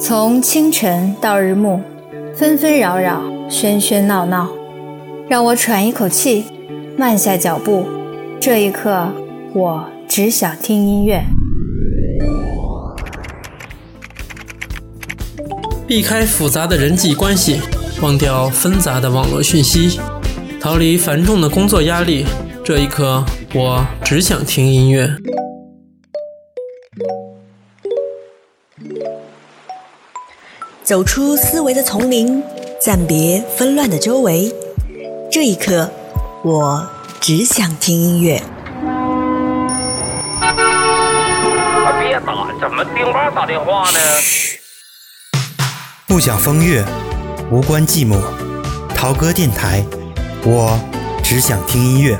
从清晨到日暮，纷纷扰扰，喧喧闹闹，让我喘一口气，慢下脚步。这一刻，我只想听音乐。避开复杂的人际关系，忘掉纷杂的网络讯息，逃离繁重的工作压力。这一刻，我只想听音乐。走出思维的丛林，暂别纷乱的周围。这一刻，我只想听音乐。别打，怎么丁妈打电话呢？不想风月，无关寂寞。陶哥电台，我只想听音乐。